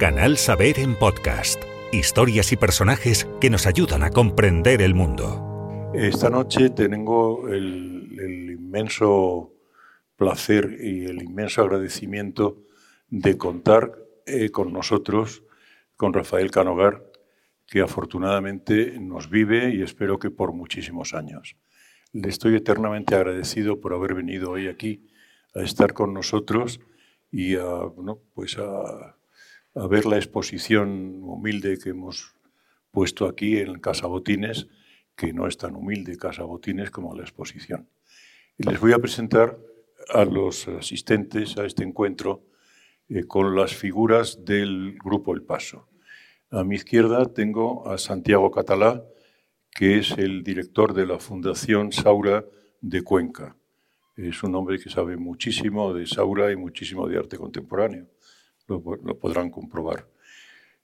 Canal Saber en podcast. Historias y personajes que nos ayudan a comprender el mundo. Esta noche tengo el, inmenso placer y el inmenso agradecimiento de contar eh, con nosotros, con Rafael Canogar, que afortunadamente nos vive y espero que por muchísimos años. Le estoy eternamente agradecido por haber venido hoy aquí a estar con nosotros y a, bueno, pues a, a ver la exposición humilde que hemos puesto aquí en Casa Botines, que no es tan humilde Casa Botines como la exposición. Y les voy a presentar a los asistentes a este encuentro eh, con las figuras del Grupo El Paso. A mi izquierda tengo a Santiago Catalá, que es el director de la Fundación Saura de Cuenca. Es un hombre que sabe muchísimo de Saura y muchísimo de arte contemporáneo. Lo, podrán comprobar.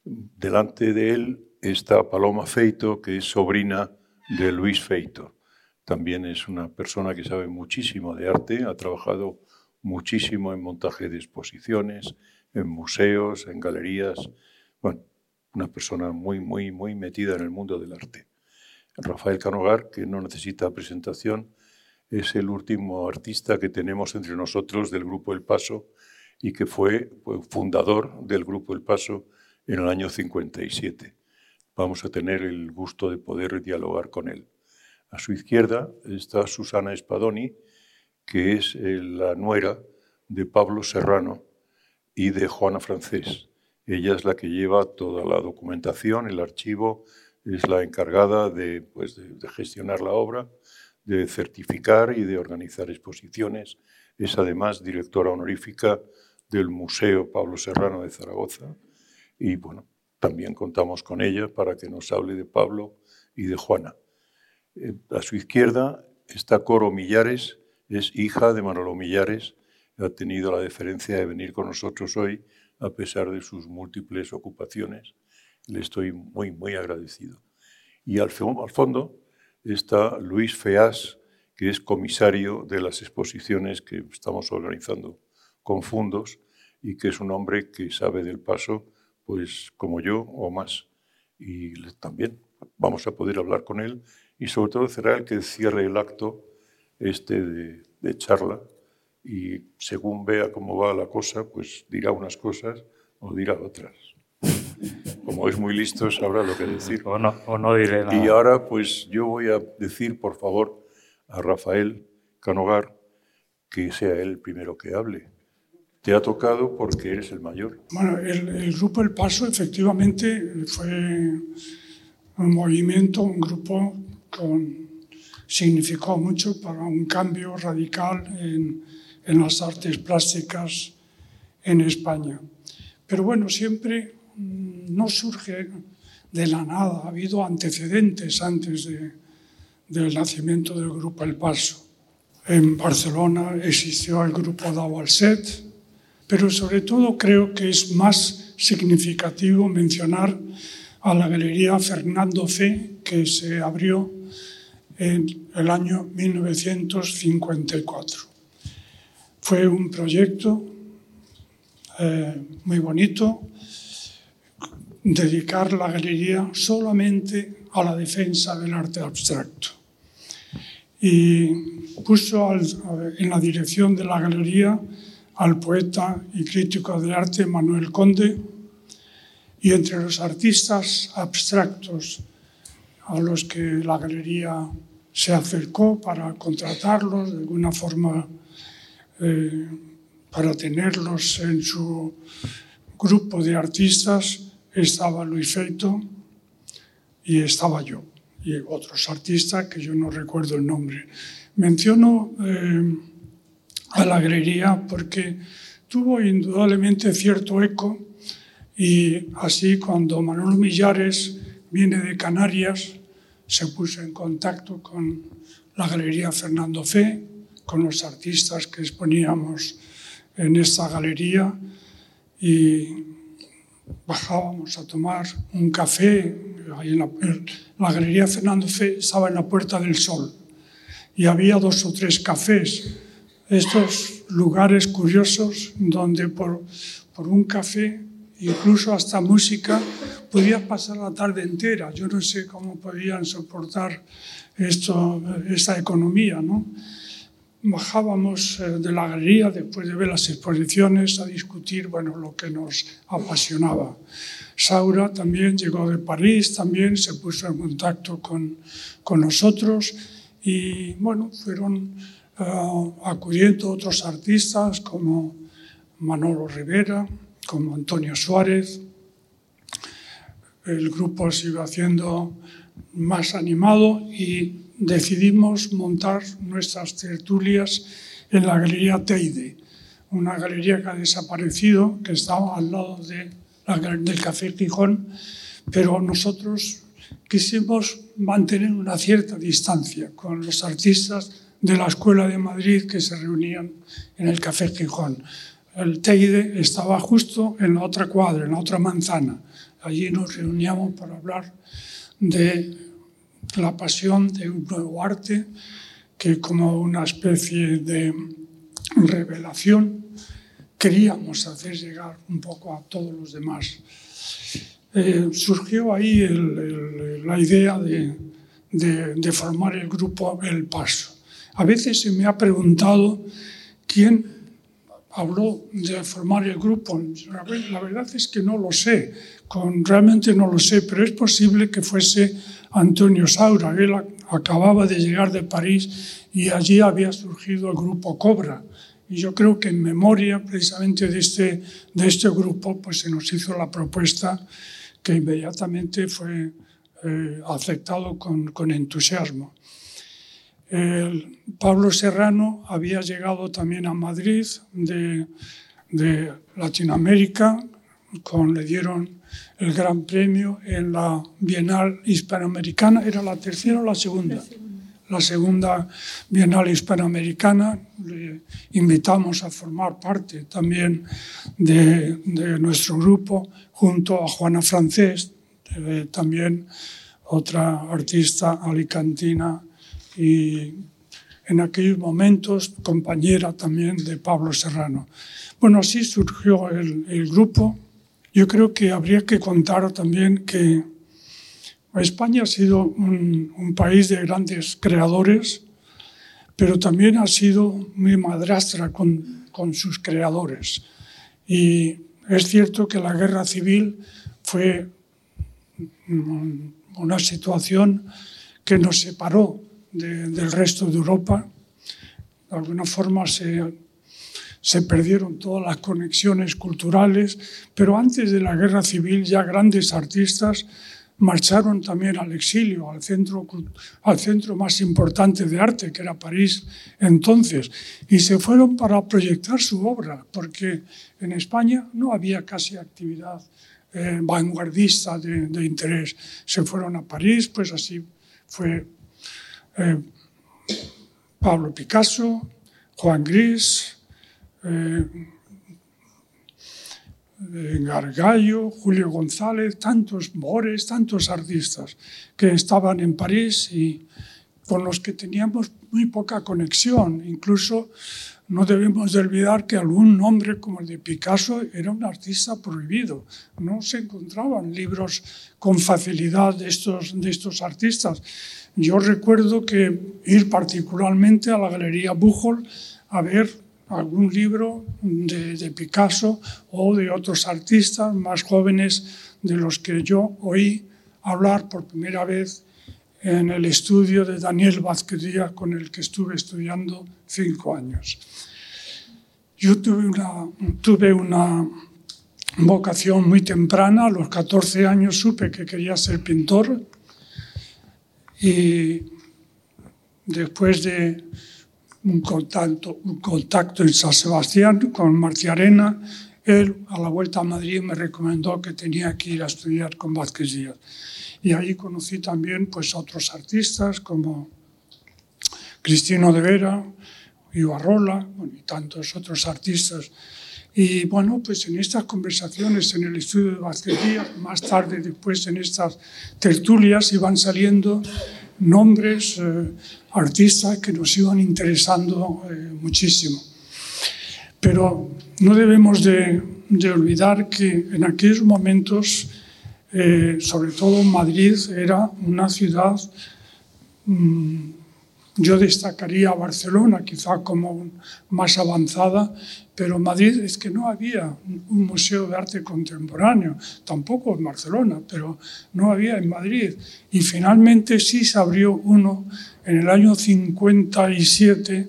Delante de él está Paloma Feito, que es sobrina de Luis Feito. También es una persona que sabe muchísimo de arte, ha trabajado muchísimo en montaje de exposiciones, en museos, en galerías. Bueno, una persona muy, muy, muy metida en el mundo del arte. Rafael Canogar, que no necesita presentación, es el último artista que tenemos entre nosotros del Grupo El Paso y que fue, fundador del Grupo El Paso en el año 57. Vamos a tener el gusto de poder dialogar con él. A su izquierda está Susana Spadoni, que es eh, la nuera de Pablo Serrano y de Juana Francés. Ella es la que lleva toda la documentación, el archivo, es la encargada de, pues, de, gestionar la obra, de certificar y de organizar exposiciones. Es además directora honorífica del Museo Pablo Serrano de Zaragoza. Y bueno, también contamos con ella para que nos hable de Pablo y de Juana. Eh, a su izquierda está Coro Millares, es hija de Manolo Millares, ha tenido la deferencia de venir con nosotros hoy a pesar de sus múltiples ocupaciones. Le estoy muy, muy agradecido. Y al, al fondo está Luis Feas, que es comisario de las exposiciones que estamos organizando con fondos y que es un hombre que sabe del paso, pues como yo o más. Y también vamos a poder hablar con él y sobre todo será el que cierre el acto este de, de charla y según vea cómo va la cosa, pues dirá unas cosas o dirá otras. Como es muy listo, sabrá lo que decir. O no, o no diré nada. Y ahora, pues yo voy a decir, por favor, a Rafael Canogar que sea él el primero que hable. Te ha tocado porque eres el mayor. Bueno, el, el grupo El Paso efectivamente fue un movimiento, un grupo con significó mucho para un cambio radical en, en las artes plásticas en España. Pero bueno, siempre mm, no surge de la nada, ha habido antecedentes antes de, del nacimiento del grupo El Paso. En Barcelona existió el grupo Set, pero sobre todo creo que es más significativo mencionar a la Galería Fernando Fe, que se abrió en el año 1954. Fue un proyecto eh, muy bonito, dedicar la galería solamente a la defensa del arte abstracto. Y puso al, en la dirección de la galería al poeta y crítico de arte Manuel Conde, y entre los artistas abstractos a los que la galería se acercó para contratarlos de alguna forma eh, para tenerlos en su grupo de artistas estaba Luis Feito y estaba yo y otros artistas que yo no recuerdo el nombre. Menciono eh, a la galería porque tuvo indudablemente cierto eco y así cuando Manuel Millares viene de Canarias se puso en contacto con la Galería Fernando Fe con los artistas que exponíamos en esta galería y bajábamos a tomar un café. Ahí en la, galería Fernando Fe estaba en la Puerta del Sol y había dos o tres cafés, estos lugares curiosos donde por, por un café incluso hasta música, podías pasar la tarde entera. Yo no sé cómo podían soportar esto, esta economía, ¿no? Bajábamos eh, de la galería después de ver las exposiciones a discutir bueno, lo que nos apasionaba. Saura también llegó de París, también se puso en contacto con, con nosotros y bueno, fueron uh, acudiendo otros artistas como Manolo Rivera, como Antonio Suárez. El grupo siguió haciendo más animado y decidimos montar nuestras tertulias en la Galería Teide, una galería que ha desaparecido, que estaba al lado de la, del Café Gijón, pero nosotros quisimos mantener una cierta distancia con los artistas de la Escuela de Madrid que se reunían en el Café Gijón. El Teide estaba justo en la otra cuadra, en la otra manzana. Allí nos reuníamos para hablar de la pasión de un nuevo arte que como una especie de revelación queríamos hacer llegar un poco a todos los demás. Eh, surgió ahí la idea de, de, formar el grupo El Paso. A veces se me ha preguntado quién habló de formar el grupo. La verdad es que no lo sé, realmente no lo sé, pero es posible que fuese Antonio Saura. Él acababa de llegar de París y allí había surgido el grupo Cobra. Y yo creo que en memoria precisamente de este, de este grupo pues se nos hizo la propuesta que inmediatamente fue eh, aceptado con entusiasmo. El Pablo Serrano había llegado también a Madrid de, de Latinoamérica, con, le dieron el Gran Premio en la Bienal Hispanoamericana. ¿Era la tercera o la segunda? La segunda, Bienal Hispanoamericana. Le invitamos a formar parte también de, nuestro grupo junto a Juana Francés, eh, también otra artista alicantina y en aquellos momentos compañera también de Pablo Serrano. Bueno, así surgió el, el grupo yo creo que habría que contar también que España ha sido un, país de grandes creadores, pero también ha sido muy madrastra con, con sus creadores. Y es cierto que la guerra civil fue una situación que nos separó del resto de Europa. De alguna forma se se perdieron todas las conexiones culturales, pero antes de la guerra civil ya grandes artistas marcharon también al exilio, al centro, al centro más importante de arte, que era París entonces, y se fueron para proyectar su obra, porque en España no había casi actividad eh, vanguardista de, interés. Se fueron a París, pues así fue eh, Pablo Picasso, Juan Gris, eh, Gargallo, Julio González, tantos Bores, tantos artistas que estaban en París y con los que teníamos muy poca conexión. Incluso no debemos de olvidar que algún nombre como el de Picasso era un artista prohibido. No se encontraban libros con facilidad de estos, de estos artistas. Yo recuerdo que ir particularmente a la Galería Bujol a ver algún libro de, Picasso o de otros artistas más jóvenes de los que yo oí hablar por primera vez en el estudio de Daniel Vázquez Díaz, con el que estuve estudiando cinco años. Yo tuve una, tuve una vocación muy temprana, a los 14 años supe que quería ser pintor y después de un contacto, un contacto en San Sebastián con Marciarena. Él, a la vuelta a Madrid, me recomendó que tenía que ir a estudiar con Vázquez Díaz. Y ahí conocí también pues, a otros artistas como Cristino de Vera, Ibarrola y tantos otros artistas. Y bueno, pues en estas conversaciones en el estudio de Vázquez más tarde después en estas tertulias iban saliendo nombres, eh, artistas que nos iban interesando eh, muchísimo. Pero no debemos de, de olvidar que en aquellos momentos, eh, sobre todo Madrid, era una ciudad mmm, yo destacaría Barcelona, quizá como más avanzada, pero Madrid es que no había un museo de arte contemporáneo, tampoco en Barcelona, pero no había en Madrid. Y finalmente sí se abrió uno en el año 57,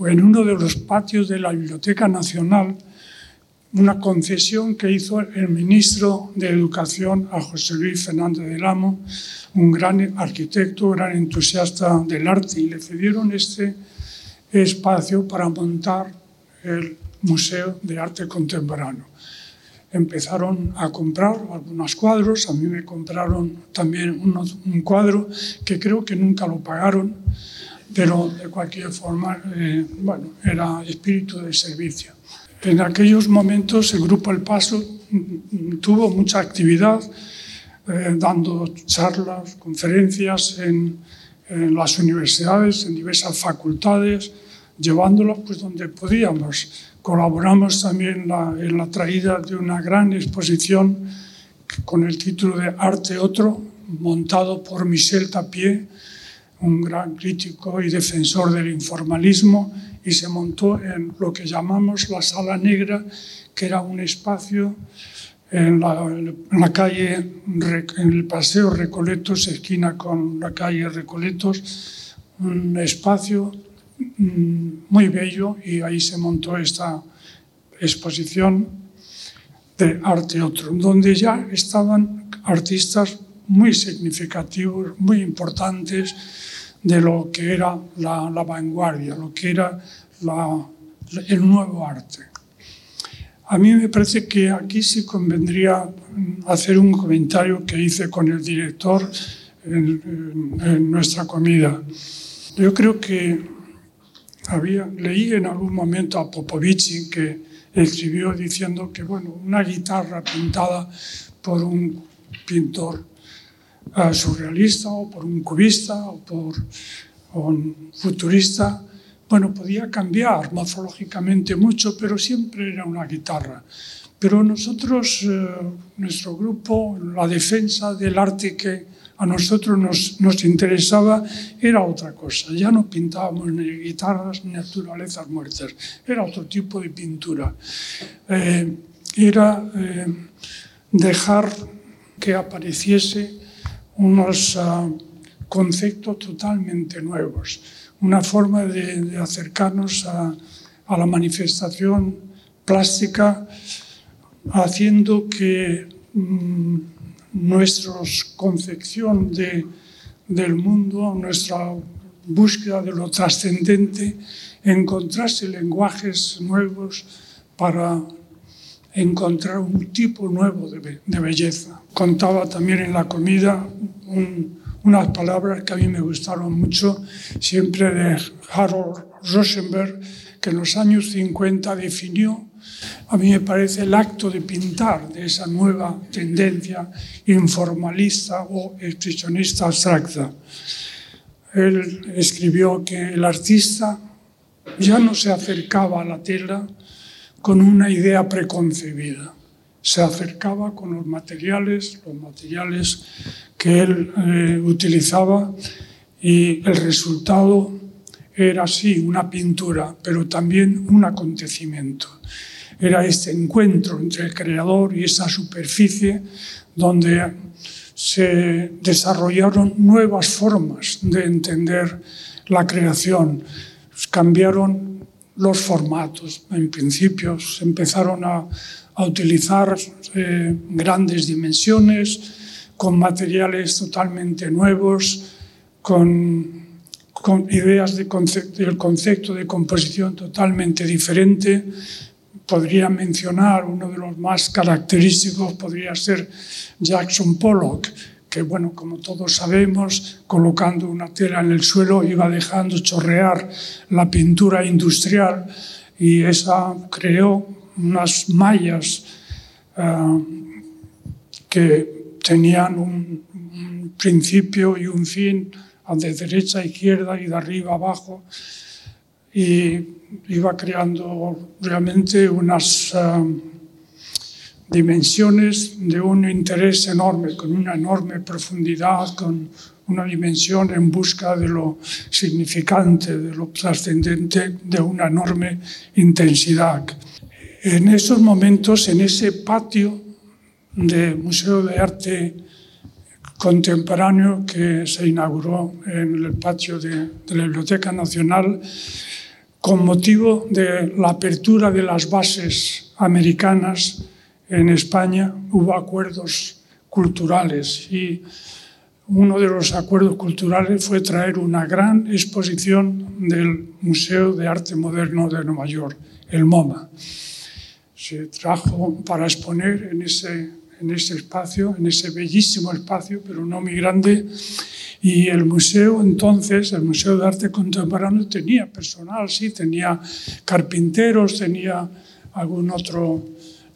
en uno de los patios de la Biblioteca Nacional, una concesión que hizo el ministro de Educación a José Luis Fernández del Amo, un gran arquitecto, gran entusiasta del arte, y le cedieron este espacio para montar el Museo de Arte Contemporáneo. Empezaron a comprar algunos cuadros, a mí me compraron también un cuadro que creo que nunca lo pagaron, pero de cualquier forma, eh, bueno, era espíritu de servicio. En aquellos momentos el Grupo El Paso tuvo mucha actividad, eh, dando charlas, conferencias en, en, las universidades, en diversas facultades, llevándolas pues, donde podíamos. Colaboramos también la, en la traída de una gran exposición con el título de Arte Otro, montado por Michel Tapier, un gran crítico y defensor del informalismo, y se montó en lo que llamamos la Sala Negra, que era un espacio en la, calle, en el Paseo Recoletos, esquina con la calle Recoletos, un espacio mm, muy bello y ahí se montó esta exposición de arte otro, donde ya estaban artistas muy significativos, muy importantes, de lo que era la, vanguardia, lo que era el nuevo arte. A mí me parece que aquí sí convendría hacer un comentario que hice con el director en, en nuestra comida. Yo creo que había, leí en algún momento a Popovici que escribió diciendo que bueno, una guitarra pintada por un pintor uh, surrealista o por un cubista o por un futurista, bueno, podía cambiar morfológicamente mucho, pero siempre era una guitarra. Pero nosotros, eh, nuestro grupo, la defensa del arte que a nosotros nos, nos, interesaba era otra cosa. Ya no pintábamos ni guitarras ni naturalezas muertas, era otro tipo de pintura. Eh, era eh, dejar que apareciese unos uh, conceptos totalmente nuevos, una forma de, acercarnos a, la manifestación plástica, haciendo que um, nuestra concepción de, del mundo, nuestra búsqueda de lo trascendente, encontrase lenguajes nuevos para encontrar un tipo nuevo de, belleza. Contaba también en la comida un, unas palabras que a mí me gustaron mucho, siempre de Harold Rosenberg, que en los años 50 definió, a mí me parece, el acto de pintar de esa nueva tendencia informalista o expresionista abstracta. Él escribió que el artista ya no se acercaba a la tela con una idea preconcebida. Se acercaba con los materiales, los materiales que él eh, utilizaba y el resultado era sí una pintura, pero también un acontecimiento. Era este encuentro entre el creador y esa superficie donde se desarrollaron nuevas formas de entender la creación. Cambiaron los formatos. En principio se empezaron a, utilizar eh, grandes dimensiones, con materiales totalmente nuevos, con, ideas del concepto de composición totalmente diferente. Podría mencionar uno de los más característicos, podría ser Jackson Pollock, que, bueno, como todos sabemos, colocando una tela en el suelo iba dejando chorrear la pintura industrial y esa creó unas mallas uh, que tenían un, principio y un fin de derecha a izquierda y de arriba a abajo y iba creando realmente unas uh, dimensiones de un interés enorme, con una enorme profundidad, con una dimensión en busca de lo significante, de lo trascendente, de una enorme intensidad. En esos momentos, en ese patio del Museo de Arte Contemporáneo que se inauguró en el patio de, la Biblioteca Nacional, con motivo de la apertura de las bases americanas en España, hubo acuerdos culturales y uno de los acuerdos culturales fue traer una gran exposición del Museo de Arte Moderno de Nueva York, el MoMA. Se trajo para exponer en ese, en ese espacio, en ese bellísimo espacio, pero no muy grande, y el museo entonces, el Museo de Arte Contemporáneo, tenía personal, sí, tenía carpinteros, tenía algún otro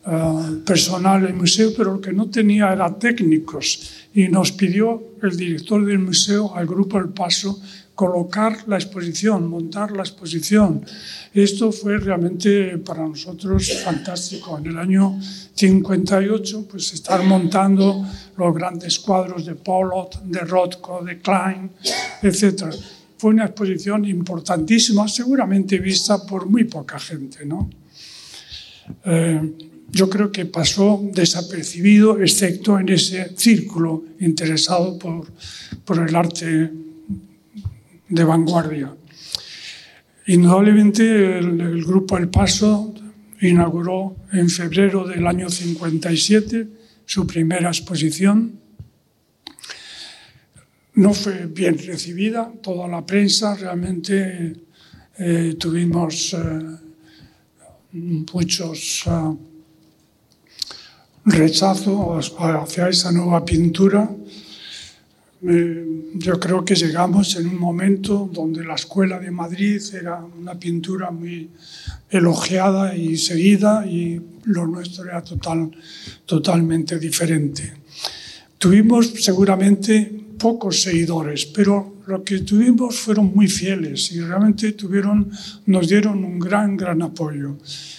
uh, personal el museo, pero lo que no tenía era técnicos. Y nos pidió el director del museo al Grupo El Paso colocar la exposición, montar la exposición. Esto fue realmente para nosotros fantástico. En el año 58, pues estar montando los grandes cuadros de Pollock, de Rothko, de Klein, etc. Fue una exposición importantísima, seguramente vista por muy poca gente. ¿no? Eh, yo creo que pasó desapercibido, excepto en ese círculo interesado por, por el arte de vanguardia. Indudablemente el, grupo El Paso inauguró en febrero del año 57 su primera exposición. No fue bien recibida, toda la prensa realmente eh, tuvimos eh, muchos uh, rechazos hacia esa nueva pintura yo creo que llegamos en un momento donde la Escuela de Madrid era una pintura muy elogiada y seguida y lo nuestro era total, totalmente diferente. Tuvimos seguramente pocos seguidores, pero lo que tuvimos fueron muy fieles y realmente tuvieron, nos dieron un gran, gran apoyo.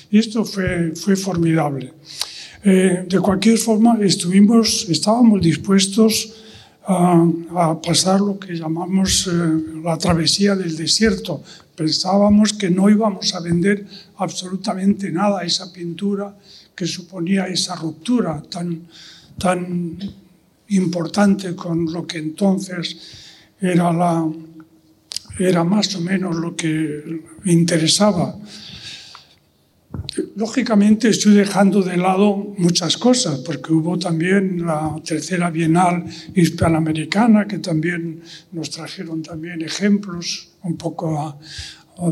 Y esto fue, fue formidable. Eh, de cualquier forma, estuvimos, estábamos dispuestos a, pasar lo que llamamos eh, la travesía del desierto. Pensábamos que no íbamos a vender absolutamente nada a esa pintura que suponía esa ruptura tan, tan importante con lo que entonces era, la, era más o menos lo que interesaba Lógicamente estoy dejando de lado muchas cosas, porque hubo también la tercera Bienal Hispanoamericana, que también nos trajeron también ejemplos un poco a,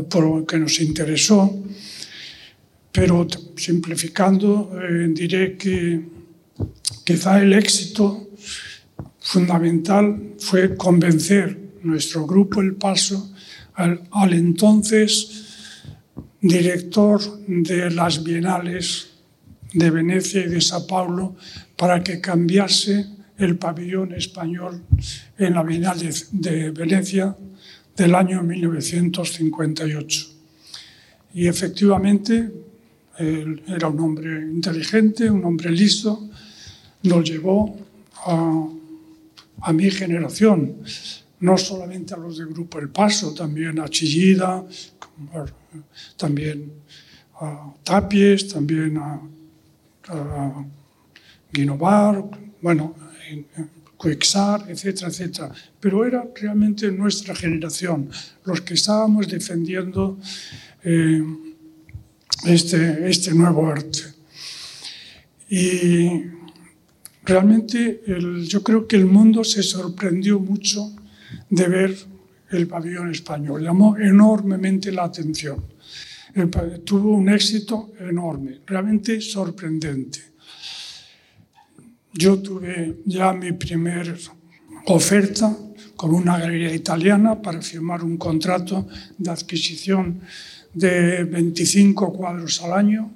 por lo que nos interesó. Pero simplificando, eh, diré que quizá el éxito fundamental fue convencer nuestro grupo El Paso al entonces director de las Bienales de Venecia y de Sao Paulo para que cambiase el pabellón español en la Bienal de, de Venecia del año 1958. Y efectivamente, era un hombre inteligente, un hombre listo, nos llevó a, a mi generación, no solamente a los del Grupo El Paso, también a Chillida, también a Tapies, también a, a Guinovar, bueno, Cuexar, etcétera, etcétera. Pero era realmente nuestra generación, los que estábamos defendiendo eh, este, este nuevo arte. Y realmente yo creo que el mundo se sorprendió mucho de ver el pabellón español. Llamó enormemente la atención. Tuvo un éxito enorme, realmente sorprendente. Yo tuve ya mi primer oferta con una galería italiana para firmar un contrato de adquisición de 25 cuadros al año.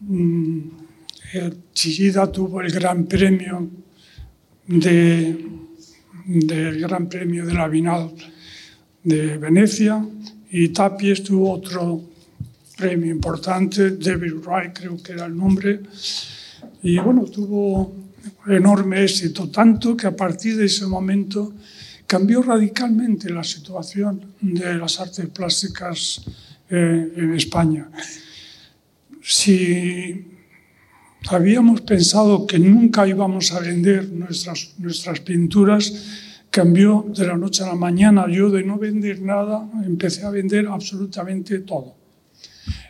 Mm, Chillida tuvo el gran premio de del Gran Premio de la Bienal de Venecia y Tapies tuvo otro premio importante, David Wright creo que era el nombre, y bueno, tuvo enorme éxito, tanto que a partir de ese momento cambió radicalmente la situación de las artes plásticas eh, en España. Si habíamos pensado que nunca íbamos a vender nuestras, nuestras pinturas, cambió de la noche a la mañana. Yo de no vender nada empecé a vender absolutamente todo.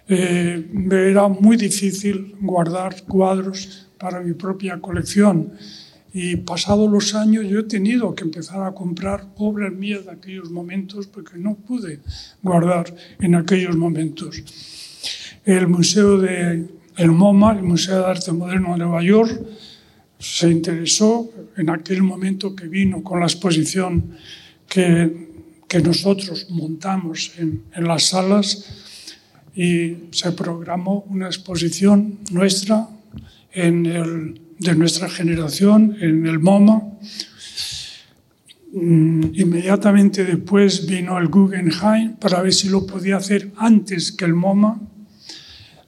Eh, era muy difícil guardar cuadros para mi propia colección y pasados los años yo he tenido que empezar a comprar obras mías de aquellos momentos porque no pude guardar en aquellos momentos. El Museo de el MoMA, el Museo de Arte Moderno de Nueva York, se interesó en aquel momento que vino con la exposición que, que nosotros montamos en, en las salas y se programó una exposición nuestra en el, de nuestra generación en el MoMA. Mm, inmediatamente después vino el Guggenheim para ver si lo podía hacer antes que el MoMA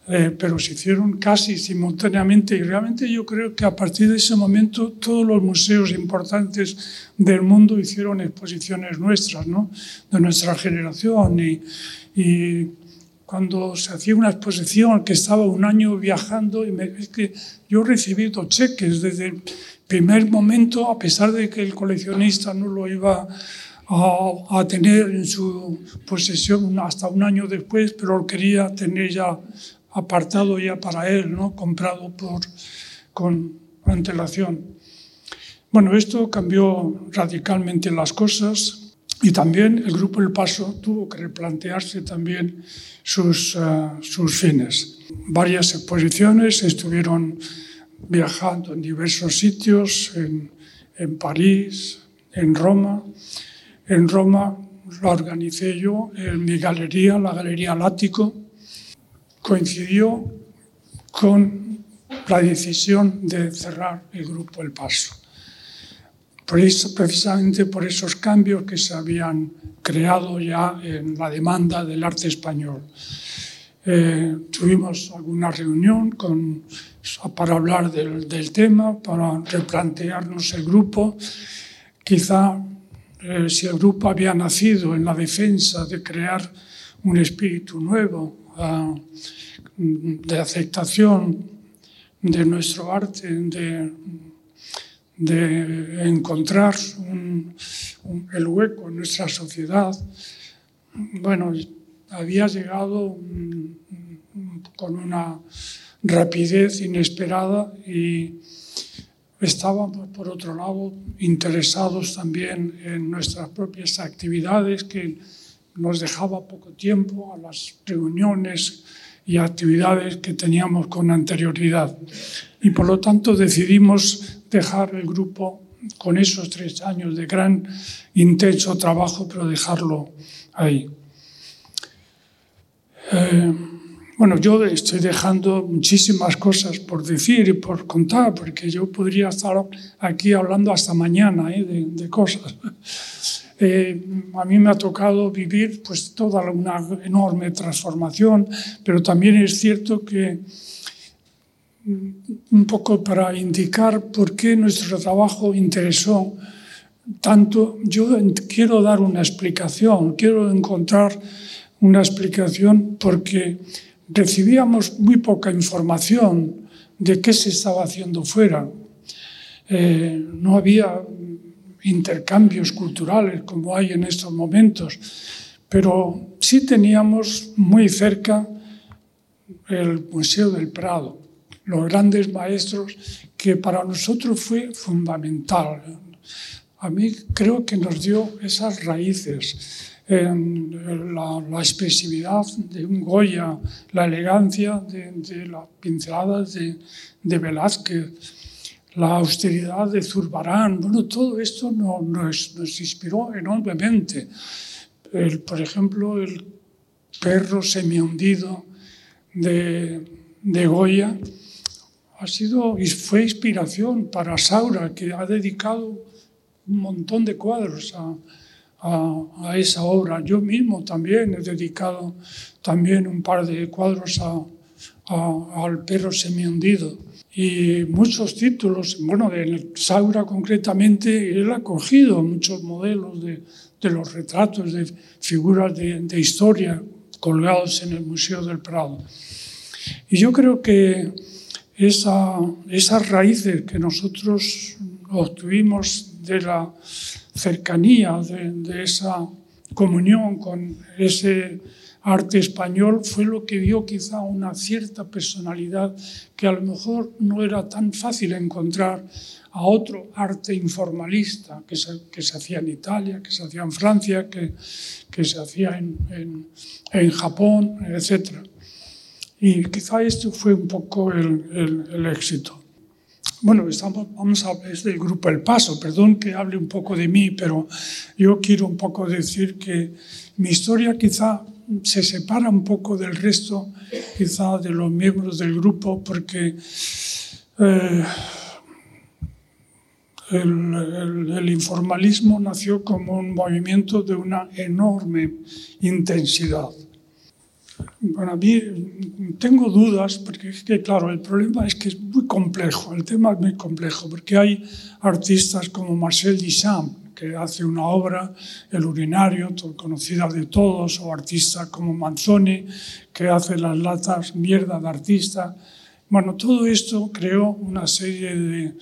eh, pero se hicieron casi simultáneamente y realmente yo creo que a partir de ese momento todos los museos importantes del mundo hicieron exposiciones nuestras, ¿no? de nuestra generación y, y cuando se hacía una exposición que estaba un año viajando y me, es que yo he recibido cheques desde el primer momento a pesar de que el coleccionista no lo iba a, a, tener en su posesión hasta un año después, pero quería tener ya apartado ya para él, ¿no? comprado por, con antelación. Bueno, esto cambió radicalmente las cosas y también el Grupo El Paso tuvo que replantearse también sus, uh, sus fines. Varias exposiciones estuvieron viajando en diversos sitios, en, en París, en Roma. En Roma la organicé yo en mi galería, la Galería Lático, coincidió con la decisión de cerrar el grupo El Paso. Por eso, precisamente por esos cambios que se habían creado ya en la demanda del arte español. Eh, tuvimos alguna reunión para hablar del, del, tema, para replantearnos el grupo. Quizá eh, si el grupo había nacido en la defensa de crear un espíritu nuevo, de aceptación de nuestro arte, de, encontrar el hueco en nuestra sociedad, bueno, había llegado con una rapidez inesperada y estábamos, por otro lado, interesados también en nuestras propias actividades que nos dejaba poco tiempo a las reuniones y actividades que teníamos con anterioridad. Y por lo tanto decidimos dejar el grupo con esos tres años de gran, intenso trabajo, pero dejarlo ahí. Eh, bueno, yo estoy dejando muchísimas cosas por decir y por contar, porque yo podría estar aquí hablando hasta mañana ¿eh? de, de cosas. Eh, a mí me ha tocado vivir pues toda una enorme transformación, pero también es cierto que mm, un poco para indicar por qué nuestro trabajo interesó tanto, yo quiero dar una explicación, quiero encontrar una explicación porque recibíamos muy poca información de qué se estaba haciendo fuera. Eh, no había intercambios culturales como hay en estos momentos, pero sí teníamos muy cerca el Museo del Prado, los grandes maestros que para nosotros fue fundamental. A mí creo que nos dio esas raíces, en la, expresividad de un Goya, la elegancia de, de las pinceladas de Velázquez, la austeridad de Zurbarán, bueno, todo esto nos, inspiró enormemente. Por ejemplo, el perro semihundido de, de Goya ha sido fue inspiración para Saura, que ha dedicado un montón de cuadros a, a, esa obra. Yo mismo también he dedicado también un par de cuadros al perro semihundido y muchos títulos. Bueno, en Saura concretamente, él ha cogido muchos modelos de, de los retratos de figuras de, de, historia colgados en el Museo del Prado. Y yo creo que esa, esas raíces que nosotros obtuvimos de la cercanía, de, de esa comunión con ese arte español fue lo que dio quizá una cierta personalidad que a lo mejor no era tan fácil encontrar a otro arte informalista que se, que se hacía en Italia, que se hacía en Francia, que, que se hacía en, en, en, Japón, etc. Y quizá esto fue un poco el, el, el éxito. Bueno, estamos, vamos a es del grupo El Paso, perdón que hable un poco de mí, pero yo quiero un poco decir que mi historia quizá se separa un poco del resto, quizá de los miembros del grupo, porque eh, el, el, informalismo nació como un movimiento de una enorme intensidad. Bueno, a mí tengo dudas, porque es que, claro, el problema es que es muy complejo, el tema es muy complejo, porque hay artistas como Marcel Duchamp, que hace una obra, El urinario, conocida de todos, o artistas como Manzoni, que hace las latas mierda de artista. Bueno, todo esto creó una serie de,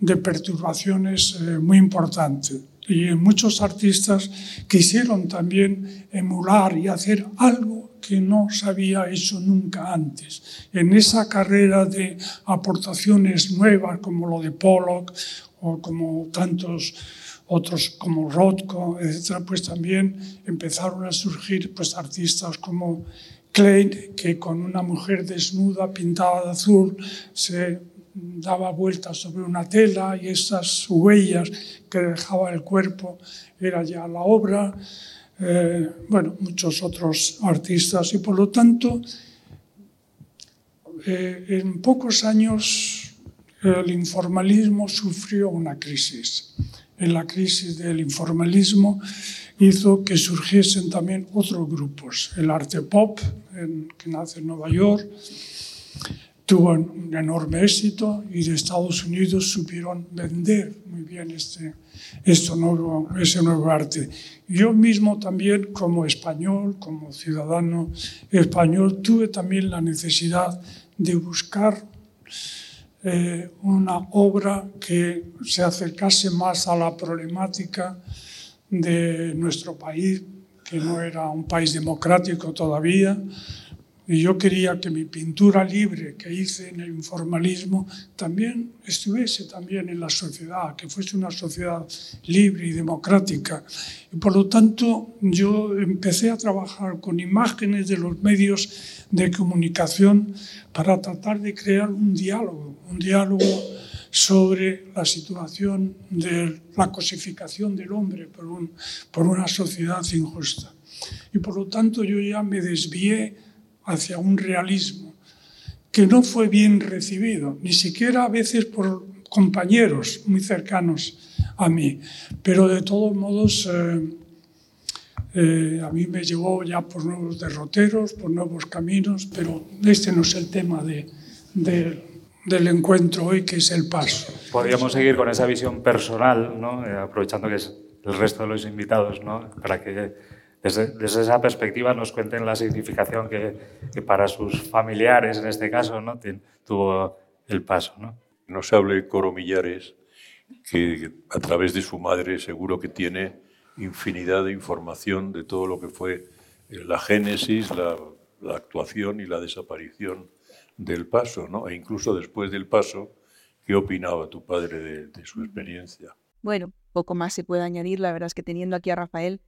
de perturbaciones eh, muy importantes. Y muchos artistas quisieron también emular y hacer algo que no se había hecho nunca antes. En esa carrera de aportaciones nuevas como lo de Pollock o como tantos otros como Rothko, etc., pues también empezaron a surgir pues, artistas como Klein, que con una mujer desnuda pintada de azul se daba vueltas sobre una tela y esas huellas que dejaba el cuerpo era ya la obra. Eh, bueno, muchos otros artistas y por lo tanto eh, en pocos años el informalismo sufrió una crisis en la crisis del informalismo hizo que surgiesen también otros grupos. El arte pop, en, que nace en Nueva York, tuvo un enorme éxito y de Estados Unidos supieron vender muy bien este, esto nuevo, ese nuevo arte. Yo mismo también, como español, como ciudadano español, tuve también la necesidad de buscar eh, una obra que se acercase más a la problemática de nuestro país, que no era un país democrático todavía, y yo quería que mi pintura libre que hice en el informalismo también estuviese también en la sociedad, que fuese una sociedad libre y democrática. Y por lo tanto yo empecé a trabajar con imágenes de los medios de comunicación para tratar de crear un diálogo, un diálogo sobre la situación de la cosificación del hombre por, un, por una sociedad injusta. Y por lo tanto yo ya me desvié hacia un realismo que no fue bien recibido, ni siquiera a veces por compañeros muy cercanos a mí, pero de todos modos eh, eh, a mí me llevó ya por nuevos derroteros, por nuevos caminos, pero este no es el tema de, de, del encuentro hoy, que es el paso. Podríamos seguir con esa visión personal, ¿no? eh, aprovechando que es el resto de los invitados, ¿no? para que desde, desde, esa perspectiva nos cuenten la significación que, que, para sus familiares, en este caso, ¿no? tuvo el paso. ¿no? Nos hable Coro Millares, que a través de su madre seguro que tiene infinidad de información de todo lo que fue la génesis, la, la actuación y la desaparición del paso, ¿no? E incluso después del paso, ¿qué opinaba tu padre de, de su experiencia? Bueno, poco más se puede añadir. La verdad es que teniendo aquí a Rafael,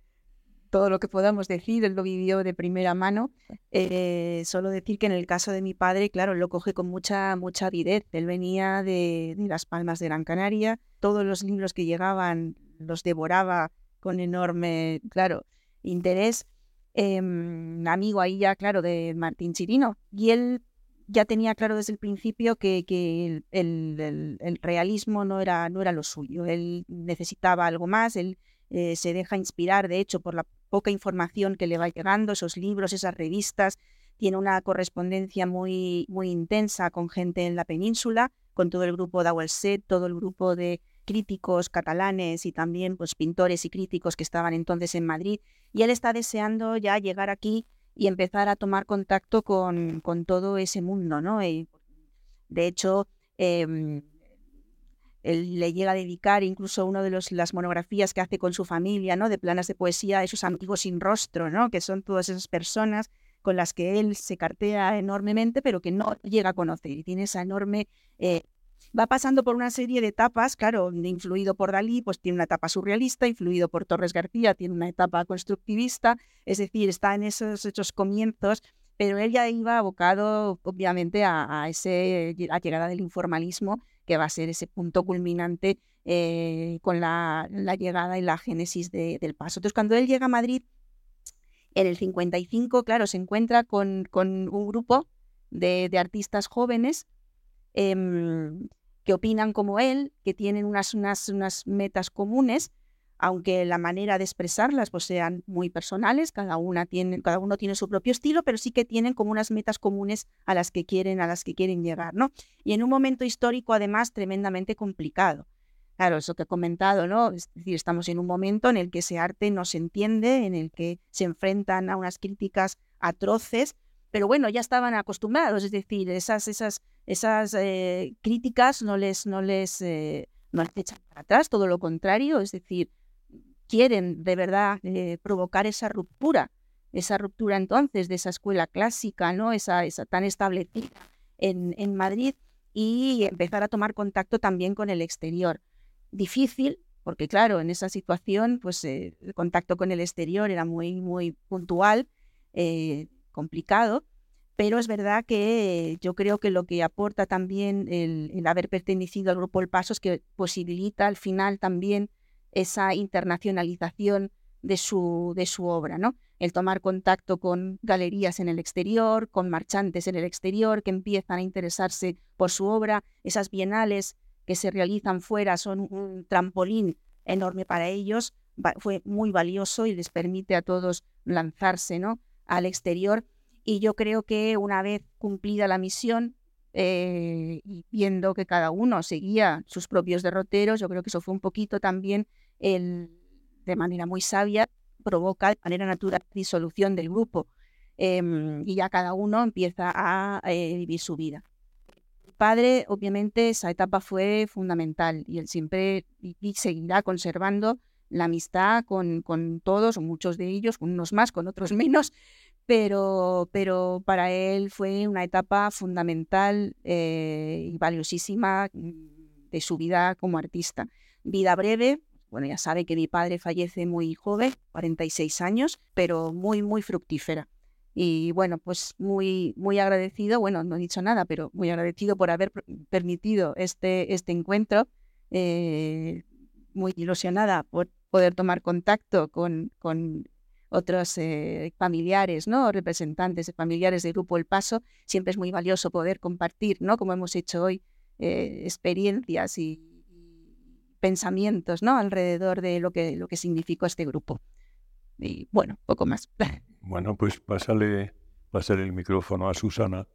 todo lo que podamos decir, él lo vivió de primera mano. Eh, solo decir que en el caso de mi padre, claro, lo coge con mucha, mucha avidez. Él venía de, de, Las Palmas de Gran Canaria, todos los libros que llegaban los devoraba con enorme, claro, interés. Eh, amigo ahí ya, claro, de Martín Chirino. Y él ya tenía claro desde el principio que, que el, el, el, realismo no era, no era lo suyo. Él necesitaba algo más, él eh, se deja inspirar, de hecho, por la poca información que le va llegando, esos libros, esas revistas. Tiene una correspondencia muy, muy intensa con gente en la península, con todo el grupo de Set, todo el grupo de críticos catalanes y también pues, pintores y críticos que estaban entonces en Madrid. Y él está deseando ya llegar aquí y empezar a tomar contacto con, con todo ese mundo. ¿no? De hecho, em, él le llega a dedicar incluso una de los, las monografías que hace con su familia, ¿no? De planas de poesía, esos amigos sin rostro, ¿no? Que son todas esas personas con las que él se cartea enormemente, pero que no llega a conocer. Y tiene esa enorme... Eh, va pasando por una serie de etapas, claro, influido por Dalí, pues tiene una etapa surrealista, influido por Torres García, tiene una etapa constructivista, es decir, está en esos, esos comienzos pero él ya iba abocado, obviamente, a, ese, la llegada del informalismo, que va a ser ese punto culminante eh, con la, llegada y la génesis del paso. Entonces, cuando él llega a Madrid, en el 55, claro, se encuentra con, un grupo de, artistas jóvenes em, que opinan como él, que tienen unas, metas comunes, aunque la manera de expresarlas pues, sean muy personales, cada, una tiene, cada uno tiene su propio estilo, pero sí que tienen como unas metas comunes a las que quieren, a las que quieren llegar, ¿no? Y en un momento histórico, además, tremendamente complicado. Claro, eso que he comentado, ¿no? Es decir, estamos en un momento en el que ese arte no se entiende, en el que se enfrentan a unas críticas atroces, pero bueno, ya estaban acostumbrados, es decir, esas, esas, esas eh, críticas no les, no les, eh, no les echan para atrás, todo lo contrario, es decir, quieren de verdad eh, provocar esa ruptura, esa ruptura entonces de esa escuela clásica, ¿no? esa, tan establecida en, en Madrid y empezar a tomar contacto también con el exterior. Difícil, porque claro, en esa situación, pues eh, el contacto con el exterior era muy, muy puntual, eh, complicado, pero es verdad que yo creo que lo que aporta también el, el, haber pertenecido al Grupo El Paso es que posibilita al final también esa internacionalización de su, de su obra, ¿no? El tomar contacto con galerías en el exterior, con marchantes en el exterior que empiezan a interesarse por su obra, esas bienales que se realizan fuera son un trampolín enorme para ellos, fue muy valioso y les permite a todos lanzarse ¿no? al exterior. Y yo creo que una vez cumplida la misión, eh, viendo que cada uno seguía sus propios derroteros, yo creo que eso fue un poquito también el, de manera muy sabia, provoca de manera natural disolución del grupo em, y ya cada uno empieza a eh, vivir su vida. El padre, obviamente, esa etapa fue fundamental y él siempre y, seguirá conservando la amistad con, con todos, muchos de ellos, con unos más, con otros menos, pero, pero para él fue una etapa fundamental eh, y valiosísima mm, de su vida como artista. Vida breve, bueno, ya sabe que mi padre fallece muy joven, 46 años, pero muy, muy fructífera. Y bueno, pues muy, muy agradecido, bueno, no he dicho nada, pero muy agradecido por haber permitido este, este encuentro, eh, muy ilusionada por poder tomar contacto con, con otros eh, familiares, ¿no? representantes de familiares del Grupo El Paso. Siempre es muy valioso poder compartir, ¿no? como hemos hecho hoy, eh, experiencias y, pensamientos ¿no? alrededor de lo que, lo que significó este grupo. Y bueno, poco más. Bueno, pues pásale, pásale el micrófono a Susana,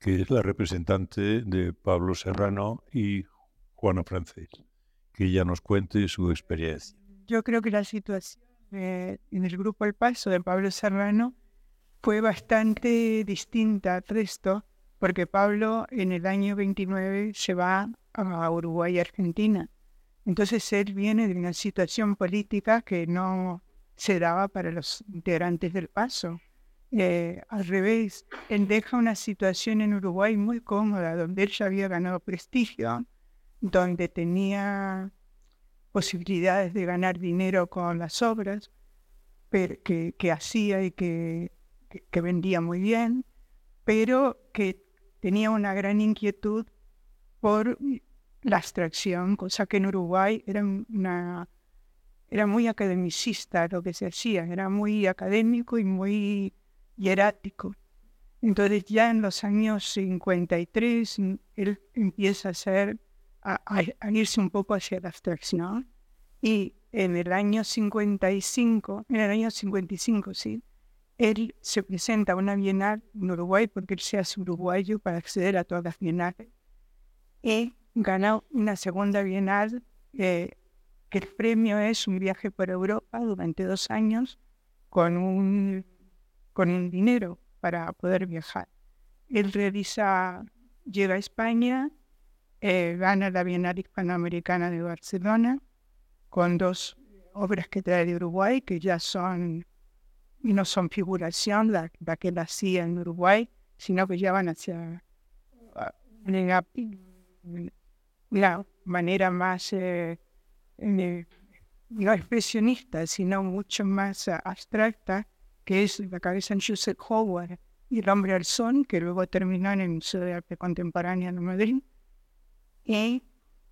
que es la representante de Pablo Serrano y Juana Francés, que ella nos cuente su experiencia. Yo creo que la situación en el grupo El Paso de Pablo Serrano fue bastante distinta al resto, porque Pablo en el año 29 se va a Uruguay y Argentina. Entonces él viene de una situación política que no se daba para los integrantes del paso. Eh, al revés, él deja una situación en Uruguay muy cómoda, donde él ya había ganado prestigio, donde tenía posibilidades de ganar dinero con las obras que, que hacía y que vendía muy bien, pero que tenía una gran inquietud por la abstracción, cosa que en Uruguay era, una, era muy academicista lo que se hacía, era muy académico y muy hierático. Entonces ya en los años 53 él empieza a, hacer, a, irse un poco hacia la abstracción y en el año 55, en el año 55, sí, él se presenta a una bienal en Uruguay porque él se hace uruguayo para acceder a todas las bienales y gana una segunda bienal eh, el premio es un viaje por Europa durante dos años con un, con un dinero para poder viajar. Él realiza, llega a España, eh, gana la Bienal Hispanoamericana de Barcelona con dos obras que trae de Uruguay, que ya son, no son figuración, la, que él hacía en Uruguay, sino que ya van hacia una, manera más, eh, no expresionista, sino mucho más abstracta, que es la cabeza en Joseph Howard y El hombre al son, que luego terminó en el Museo de Arte Contemporánea de Madrid. Y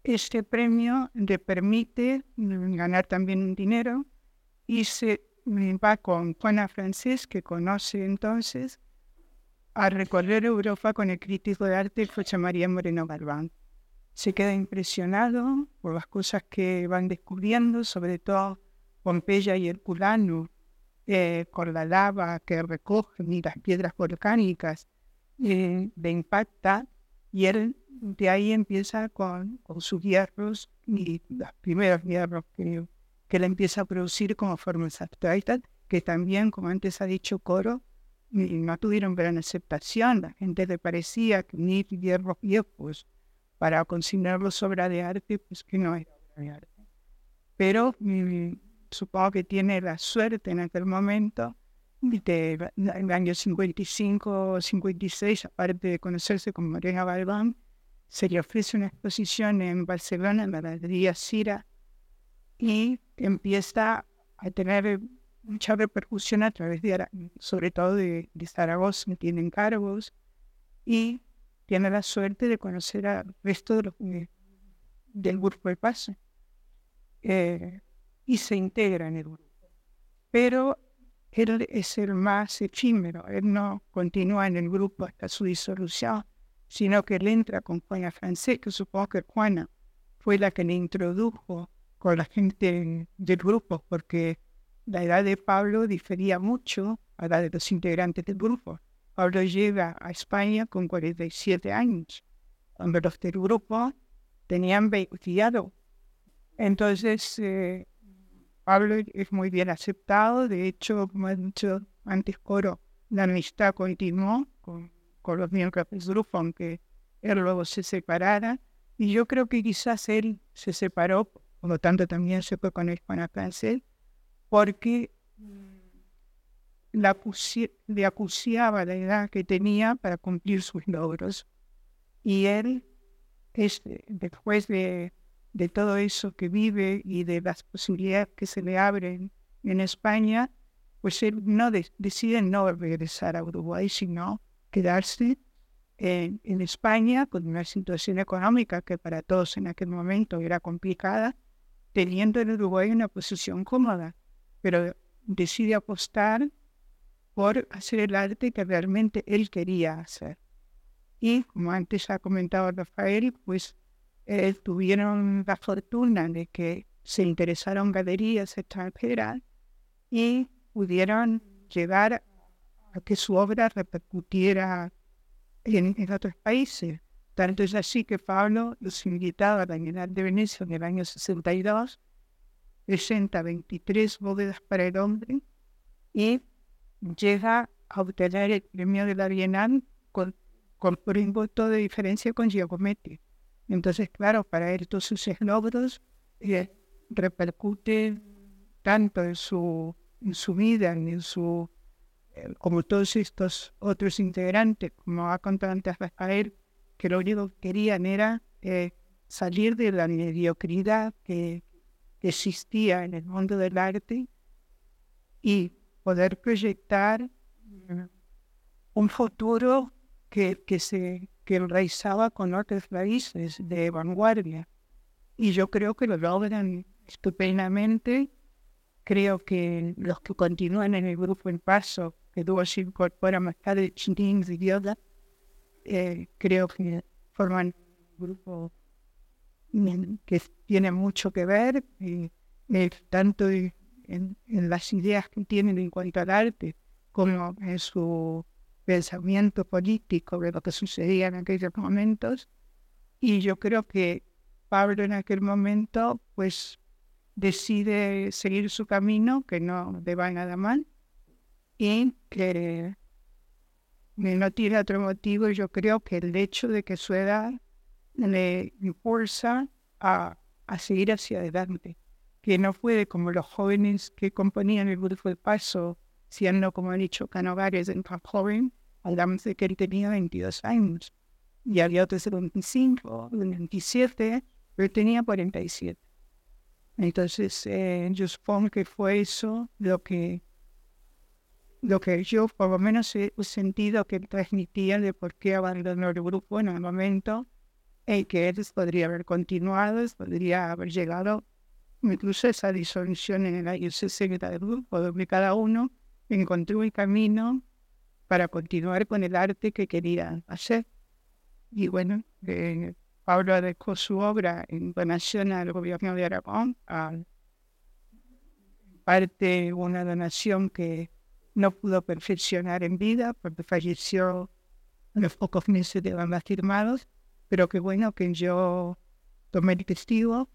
este premio le permite ganar también dinero y se va con Juana Francés, que conoce entonces, a recorrer Europa con el crítico de arte José María Moreno Galván. Se queda impresionado por las cosas que van descubriendo, sobre todo Pompeya y Herculano, eh, con la lava que recogen y las piedras volcánicas, eh, le impacta y él de ahí empieza con, con sus hierros y los primeros hierros que, que él empieza a producir como formas abstractas, que también, como antes ha dicho Coro, no tuvieron gran aceptación. La gente le parecía que ni hierros viejos para consignarlos obra de arte, pues que no era obra de arte. Pero mm, supongo que tiene la suerte en aquel momento de, en el año 55 o 56, aparte de conocerse con Morena Galván, se le ofrece una exposición en Barcelona, en la Galería Cira, y empieza a tener mucha repercusión a través de, sobre todo de, de Zaragoza, que tiene encargos, y tiene la suerte de conocer al resto de los, del grupo de paso. Eh, y se integra en el grupo. Pero él es el más efímero, él no continúa en el grupo hasta su disolución, sino que él entra con Juana Francés, que supongo que Juana fue la que le introdujo con la gente del grupo, porque la edad de Pablo difería mucho a la de los integrantes del grupo. Pablo llega a España con 47 años, cuando los del grupo tenían 20 Entonces, eh, Pablo es muy bien aceptado, de hecho, como ha dicho antes Coro, la amistad continuó con, con los miembros del grupo, aunque él luego se separara. Y yo creo que quizás él se separó, por lo tanto también se fue con el Francés, porque la le acuciaba la edad que tenía para cumplir sus logros. Y él, este, después de de todo eso que vive y de las posibilidades que se le abren en España, pues él no decide no regresar a Uruguay, sino quedarse en, en, España con una situación económica que para todos en aquel momento era complicada, teniendo en Uruguay una posición cómoda, pero decide apostar por hacer el arte que realmente él quería hacer. Y como antes ha comentado Rafael, pues eh, tuvieron la fortuna de que se interesaron galerías extranjeras y pudieron llegar a que su obra repercutiera en, otros países. Tanto es así que Pablo los invitaba a la Bienal de Venecia en el año 62, presenta 23 bóvedas para el hombre y llega a obtener el premio de la Bienal con, con por un voto de diferencia con Giacometti. Entonces, claro, para él todos sus logros eh, repercute tanto en su, en su vida, en su, eh, como todos estos otros integrantes, como ha contado antes Rafael, que lo único que querían era eh, salir de la mediocridad que, existía en el mundo del arte y poder proyectar un futuro que, que se que enraizaba con otras raíces de vanguardia. Y yo creo que lo logran estupendamente. Creo que los que continúan en el grupo En Paso, que luego se incorpora más tarde y Yoda, eh, creo que forman un grupo que tiene mucho que ver y, eh, tanto en, las ideas que tienen en cuanto al arte como en su pensamiento político de lo que sucedía en aquellos momentos. Y yo creo que Pablo en aquel momento pues decide seguir su camino, que no le va nada mal, y que no tiene otro motivo. Yo creo que el hecho de que su edad le impulsa a, a seguir hacia adelante, que no fue como los jóvenes que componían el grupo de paso, siendo, como han dicho Canogares, en joven, hablamos de que él tenía 22 años, y había otros de 25, 27, pero tenía 47. Entonces, eh, yo supongo que fue eso lo que, lo que yo por lo menos he sentido que transmitía de por qué abandonó el grupo en el momento en que él podría haber continuado, podría haber llegado incluso esa disolución en el 60 del grupo, donde cada uno encontró un camino para continuar con el arte que quería hacer. Y bueno, eh, Pablo dejó su obra en donación al gobierno de Aragón, a parte una donación que no pudo perfeccionar en vida porque falleció a los pocos meses de ambas firmados, pero qué bueno que yo tomé el testigo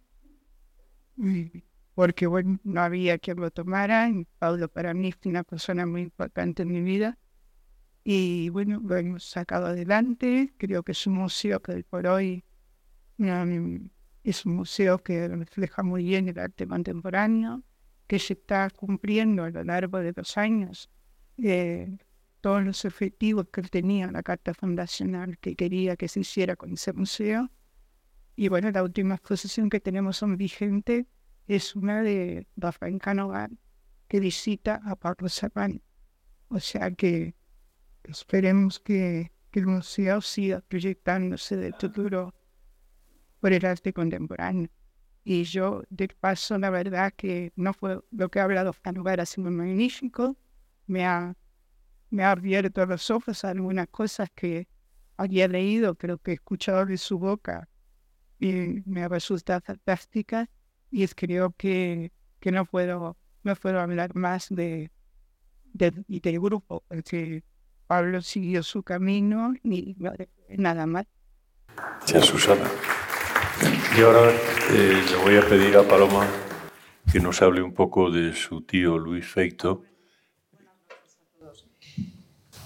porque bueno, no había quien lo tomara. Y Pablo para mí fue una persona muy importante en mi vida. Y bueno, lo hemos sacado adelante. Creo que es un museo que por hoy es un museo que refleja muy bien el arte contemporáneo, que se está cumpliendo a lo largo de dos años eh, todos los objetivos que tenía la carta fundacional que quería que se hiciera con ese museo. Y bueno, la última exposición que tenemos son vigente es una de Rafael Canogan que visita a Pablo Serrano. O sea que esperemos que, el museo siga proyectándose de futuro por el arte contemporáneo. Y yo, de paso, la verdad que no fue lo que ha hablado Canogar ha sido magnífico. Me ha, me ha abierto los ojos a algunas cosas que había leído, creo que he escuchado de su boca y me resulta fantástica y es creo que, que no puedo no puedo hablar más de, de, del grupo porque Pablo siguió su camino y nada más. Gracias, Susana. Y ahora eh, le voy a pedir a Paloma que nos hable un poco de su tío Luis Feito.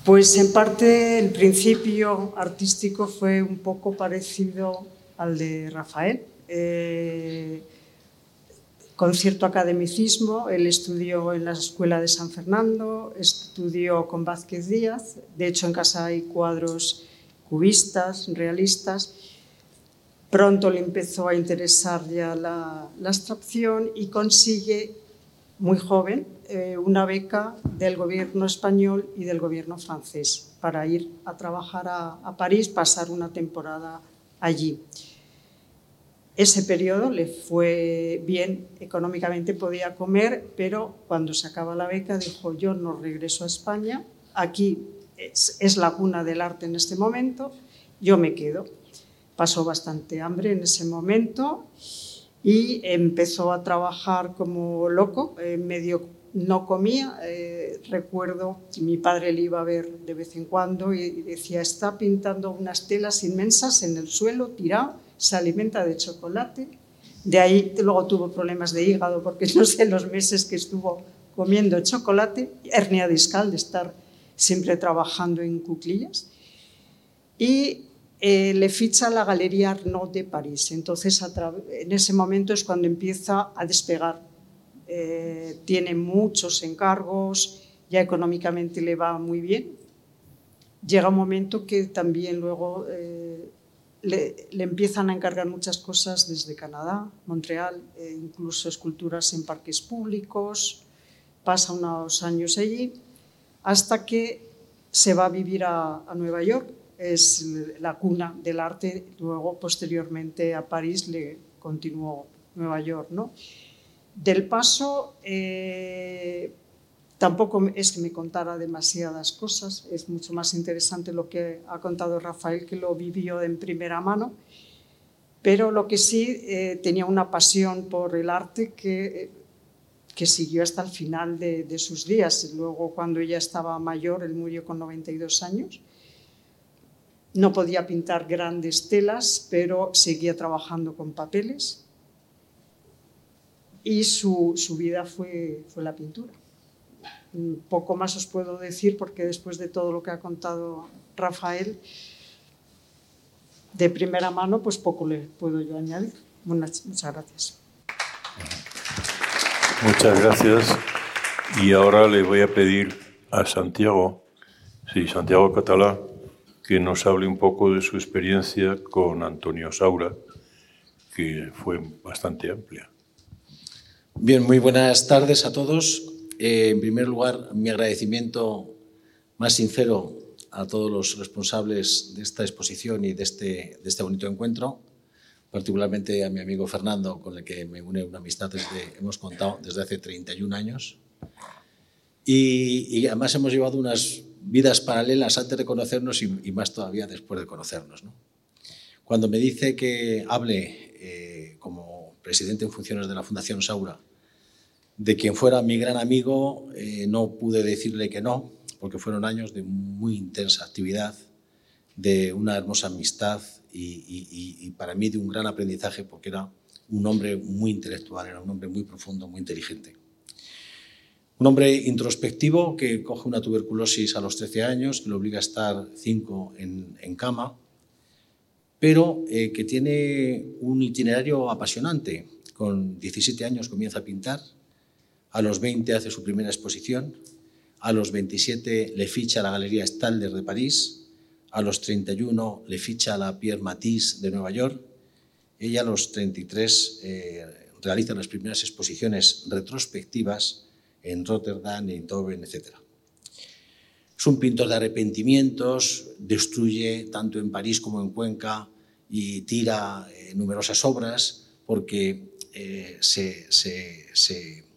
Pues en parte el principio artístico fue un poco parecido al de Rafael. Eh, con cierto academicismo, él estudió en la Escuela de San Fernando, estudió con Vázquez Díaz, de hecho en casa hay cuadros cubistas, realistas. Pronto le empezó a interesar ya la, abstracción y consigue, muy joven, eh, una beca del gobierno español y del gobierno francés para ir a trabajar a París, pasar una temporada allí. Ese periodo le fue bien, económicamente podía comer, pero cuando se acaba la beca dijo yo no regreso a España, aquí es, la cuna del arte en este momento, yo me quedo. Pasó bastante hambre en ese momento y empezó a trabajar como loco, medio no comía. Eh, recuerdo mi padre le iba a ver de vez en cuando y decía, está pintando unas telas inmensas en el suelo, tirado se alimenta de chocolate. De ahí luego tuvo problemas de hígado porque no sé los meses que estuvo comiendo chocolate, hernia discal de estar siempre trabajando en cuclillas. Y eh, le ficha la Galería Arnaud de París. Entonces, en ese momento es cuando empieza a despegar. Eh, tiene muchos encargos, ya económicamente le va muy bien. Llega un momento que también luego eh, le, empiezan a encargar muchas cosas desde Canadá, Montreal, e incluso esculturas en parques públicos, pasa unos años allí, hasta que se va a vivir a, Nueva York, es la cuna del arte, luego posteriormente a París le continuó Nueva York. ¿no? Del paso eh, Tampoco es que me contara demasiadas cosas, es mucho más interesante lo que ha contado Rafael, que lo vivió en primera mano, pero lo que sí eh, tenía una pasión por el arte que que siguió hasta el final de, de, sus días. Luego, cuando ella estaba mayor, él murió con 92 años. No podía pintar grandes telas, pero seguía trabajando con papeles y su, su vida fue, fue la pintura. Poco más os puedo decir porque después de todo lo que ha contado Rafael, de primera mano, pues poco le puedo yo añadir. Muchas, muchas gracias. Muchas gracias. Y ahora le voy a pedir a Santiago, sí, Santiago Catalá, que nos hable un poco de su experiencia con Antonio Saura, que fue bastante amplia. Bien, muy buenas tardes a todos. Eh, en primer lugar, mi agradecimiento más sincero a todos los responsables de esta exposición y de este, de este bonito encuentro, particularmente a mi amigo Fernando, con el que me une una amistad desde, hemos contado desde hace 31 años. Y, y además hemos llevado unas vidas paralelas antes de conocernos y, más todavía después de conocernos. ¿no? Cuando me dice que hable eh, como presidente en funciones de la Fundación Saura, de quien fuera mi gran amigo, eh, no pude decirle que no, porque fueron años de muy intensa actividad, de una hermosa amistad y, para mí de un gran aprendizaje, porque era un hombre muy intelectual, era un hombre muy profundo, muy inteligente. Un hombre introspectivo que coge una tuberculosis a los 13 años, que lo obliga a estar 5 en, en, cama, pero eh, que tiene un itinerario apasionante. Con 17 años comienza a pintar, a los 20 hace su primera exposición, a los 27 le ficha a la Galería Stalder de París, a los 31 le ficha a la Pierre Matisse de Nueva York, y a los 33 eh, realiza las primeras exposiciones retrospectivas en Rotterdam, Eindhoven, etc. Es un pintor de arrepentimientos, destruye tanto en París como en Cuenca y tira eh, numerosas obras porque eh, se, se, se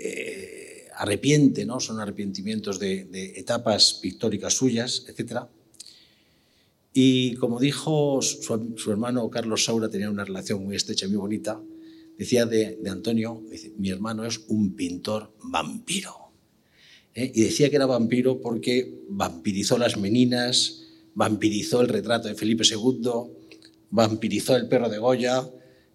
eh, arrepiente, ¿no? son arrepentimientos de, etapas pictóricas suyas, etc. Y como dijo su, su, hermano Carlos Saura, tenía una relación muy estrecha, muy bonita, decía de, Antonio, mi hermano es un pintor vampiro. ¿Eh? Y decía que era vampiro porque vampirizó las meninas, vampirizó el retrato de Felipe II, vampirizó el perro de Goya,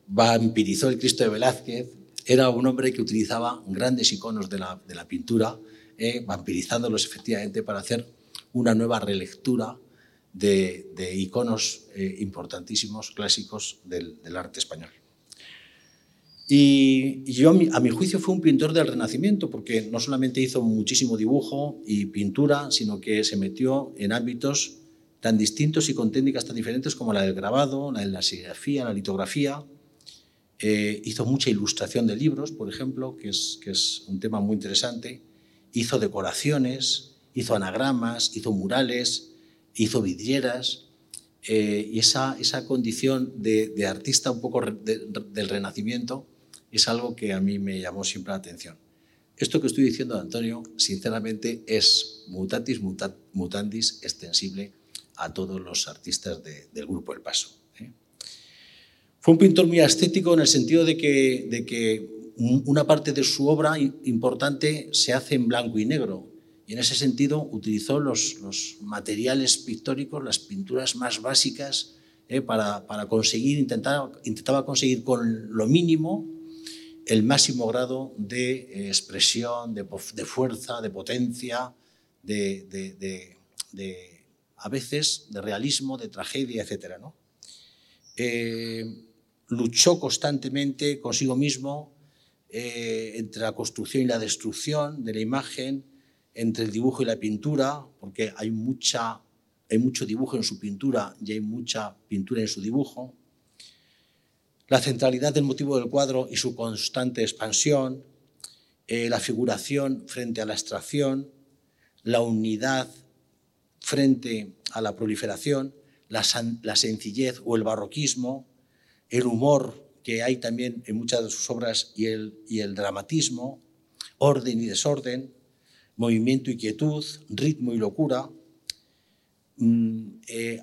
vampirizó el Cristo de Velázquez, era un hombre que utilizaba grandes iconos de la, pintura, eh, vampirizándolos efectivamente para hacer una nueva relectura de, iconos eh, importantísimos, clásicos del, del, arte español. Y yo, a mi juicio, fue un pintor del Renacimiento, porque no solamente hizo muchísimo dibujo y pintura, sino que se metió en ámbitos tan distintos y con técnicas tan diferentes como la del grabado, la de la serigrafía, la litografía, eh, hizo mucha ilustración de libros, por ejemplo, que es, que es un tema muy interesante. Hizo decoraciones, hizo anagramas, hizo murales, hizo vidrieras. Eh, y esa, esa condición de, de artista un poco de, del renacimiento es algo que a mí me llamó siempre la atención. Esto que estoy diciendo, Antonio, sinceramente es mutatis mutandis extensible a todos los artistas de, del Grupo El Paso. Fue un pintor muy estético en el sentido de que, de que una parte de su obra importante se hace en blanco y negro. Y en ese sentido utilizó los, los materiales pictóricos, las pinturas más básicas, eh, para, para, conseguir, intentar, intentaba conseguir con lo mínimo el máximo grado de eh, expresión, de, de, fuerza, de potencia, de, de, de, a veces de realismo, de tragedia, etc. ¿no? Eh, luchó constantemente consigo mismo eh, entre la construcción y la destrucción de la imagen, entre el dibujo y la pintura, porque hay, mucha, hay mucho dibujo en su pintura y hay mucha pintura en su dibujo, la centralidad del motivo del cuadro y su constante expansión, eh, la figuración frente a la abstracción, la unidad frente a la proliferación, la sencillez o el barroquismo, el humor que hay también en muchas de sus obras y el, y el dramatismo, orden y desorden, movimiento y quietud, ritmo y locura, mm, eh,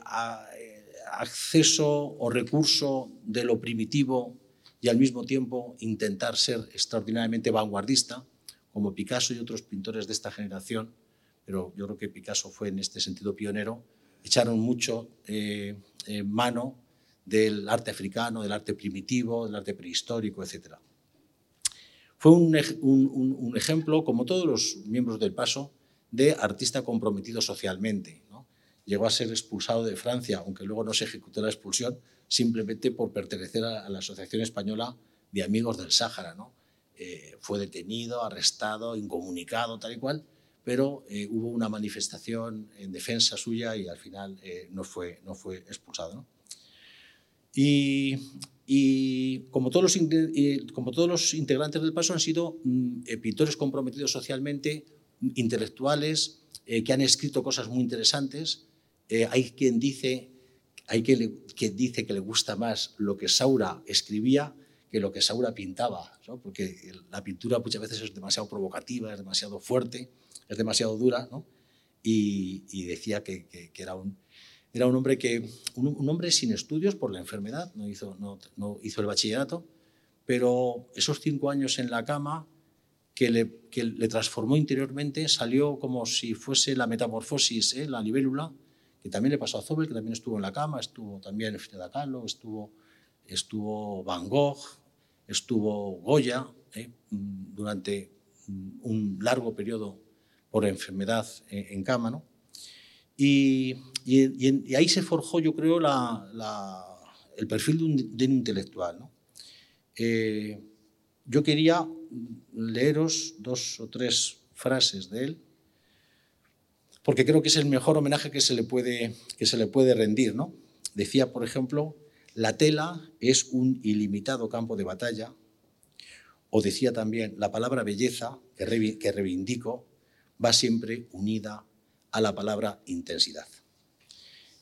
eh, acceso o recurso de lo primitivo y al mismo tiempo intentar ser extraordinariamente vanguardista, como Picasso y otros pintores de esta generación, pero yo creo que Picasso fue en este sentido pionero, echaron mucho eh, mano del arte africano, del arte primitivo, del arte prehistórico, etc. Fue un, ejemplo, como todos los miembros del Paso, de artista comprometido socialmente. Llegó a ser expulsado de Francia, aunque luego no se ejecutó la expulsión, simplemente por pertenecer a, la Asociación Española de Amigos del Sáhara. Eh, fue detenido, arrestado, incomunicado, tal y cual, pero eh, hubo una manifestación en defensa suya y al final eh, no fue expulsado. Y, como, todos los, integrantes del PASO han sido mm, pintores comprometidos socialmente, intelectuales, que han escrito cosas muy interesantes. hay quien dice hay quien, dice que le gusta más lo que Saura escribía que lo que Saura pintaba, porque la pintura muchas veces es demasiado provocativa, es demasiado fuerte, es demasiado dura, y, decía que, era, un, era un hombre que un, hombre sin estudios por la enfermedad, no hizo, no, hizo el bachillerato, pero esos cinco años en la cama que le, que le transformó interiormente, salió como si fuese la metamorfosis, ¿eh? la libélula, que también le pasó a Zobel, que también estuvo en la cama, estuvo también Frida Kahlo, estuvo, estuvo Van Gogh, estuvo Goya, ¿eh? durante un largo periodo por enfermedad en, cama. ¿no? Y, y, ahí se forjó, yo creo, la, el perfil de un, de un intelectual. ¿no? Eh, yo quería leeros dos o tres frases de él porque creo que es el mejor homenaje que se le puede, que se le puede rendir. ¿no? Decía, por ejemplo, la tela es un ilimitado campo de batalla, o decía también, la palabra belleza, que reivindico, va siempre unida a la palabra intensidad.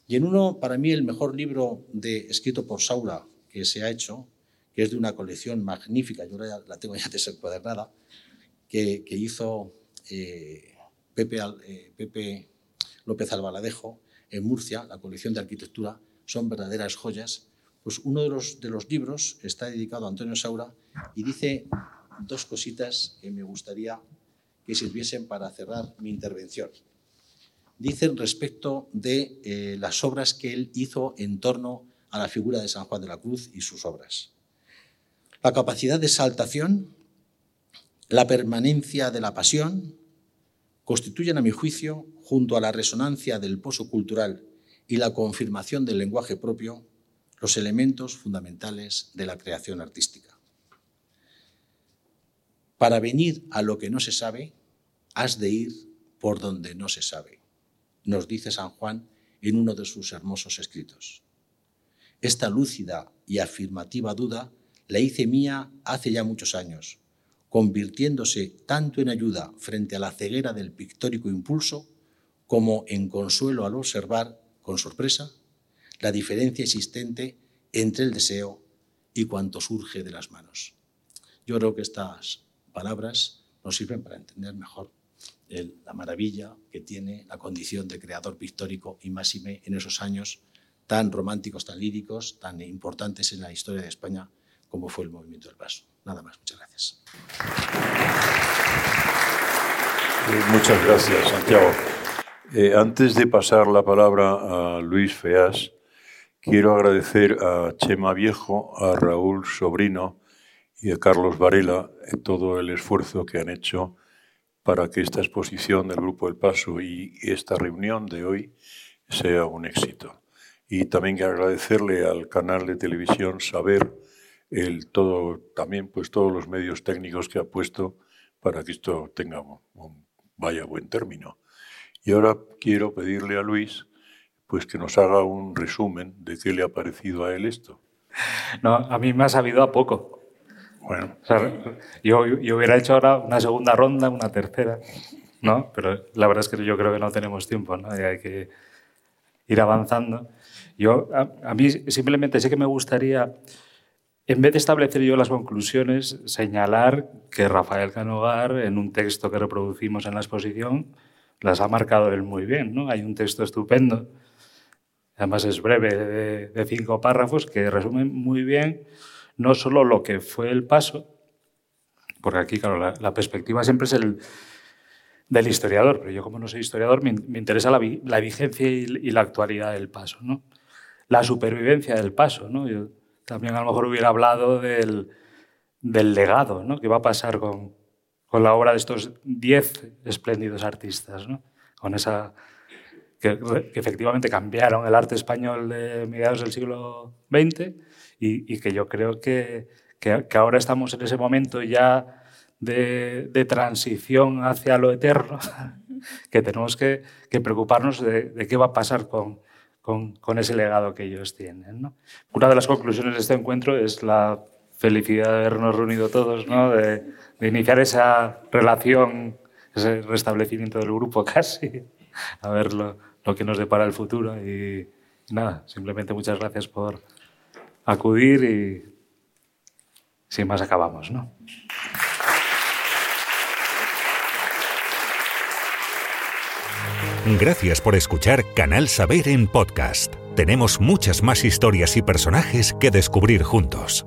Y en uno, para mí, el mejor libro de, escrito por Saura que se ha hecho, que es de una colección magnífica, yo la tengo ya desencuadernada, que, hizo eh, eh, Pepe, López Albaladejo, en Murcia, la colección de arquitectura, son verdaderas joyas. Pues uno de los, de los libros está dedicado a Antonio Saura y dice dos cositas que me gustaría que sirviesen para cerrar mi intervención. Dicen respecto de eh, las obras que él hizo en torno a la figura de San Juan de la Cruz y sus obras. La capacidad de saltación, la permanencia de la pasión, constituyen, a mi juicio, junto a la resonancia del pozo cultural y la confirmación del lenguaje propio, los elementos fundamentales de la creación artística. Para venir a lo que no se sabe, has de ir por donde no se sabe, nos dice San Juan en uno de sus hermosos escritos. Esta lúcida y afirmativa duda la hice mía hace ya muchos años, convirtiéndose tanto en ayuda frente a la ceguera del pictórico impulso como en consuelo al observar, con sorpresa, la diferencia existente entre el deseo y cuanto surge de las manos. Yo creo que estas palabras nos sirven para entender mejor la maravilla que tiene la condición de creador pictórico y máxime en esos años tan románticos, tan líricos, tan importantes en la historia de España como fue el movimiento del paso. Nada más, muchas gracias. Muchas gracias, Santiago. Eh, antes de pasar la palabra a Luis Feas, quiero agradecer a Chema Viejo, a Raúl Sobrino y a Carlos Varela todo el esfuerzo que han hecho para que esta exposición del Grupo El Paso y esta reunión de hoy sea un éxito. Y también quiero agradecerle al canal de televisión Saber el todo, también pues todos los medios técnicos que ha puesto para que esto tenga un, vaya buen término. Y ahora quiero pedirle a Luis pues que nos haga un resumen de qué le ha parecido a él esto. No, a mí me ha sabido a poco. Bueno. yo, hubiera hecho ahora una segunda ronda, una tercera, ¿no? Pero la verdad es que yo creo que no tenemos tiempo, ¿no? Hay que ir avanzando. Yo, a, a mí simplemente sí que me gustaría en vez de establecer yo las conclusiones, señalar que Rafael Canogar, en un texto que reproducimos en la exposición, las ha marcado él muy bien. ¿no? Hay un texto estupendo, además es breve, de, cinco párrafos, que resumen muy bien no solo lo que fue el paso, porque aquí, claro, la, perspectiva siempre es el del historiador, pero yo como no soy historiador me, interesa la, vigencia y, la actualidad del paso, ¿no? la supervivencia del paso. ¿no? Yo también a lo mejor hubiera hablado del, del legado ¿no? que va a pasar con, con la obra de estos diez espléndidos artistas, ¿no? con esa que, efectivamente cambiaron el arte español de mediados del siglo XX y, que yo creo que, que, ahora estamos en ese momento ya de, de transición hacia lo eterno, que tenemos que, que preocuparnos de, de, qué va a pasar con, con, con ese legado que ellos tienen. ¿no? Una de las conclusiones de este encuentro es la felicidad de habernos reunido todos, ¿no? de, de iniciar esa relación, ese restablecimiento del grupo casi, a verlo lo que nos depara el futuro. Y, nada, simplemente muchas gracias por acudir y sin más acabamos, ¿no? Gracias por escuchar Canal Saber en podcast. Tenemos muchas más historias y personajes que descubrir juntos.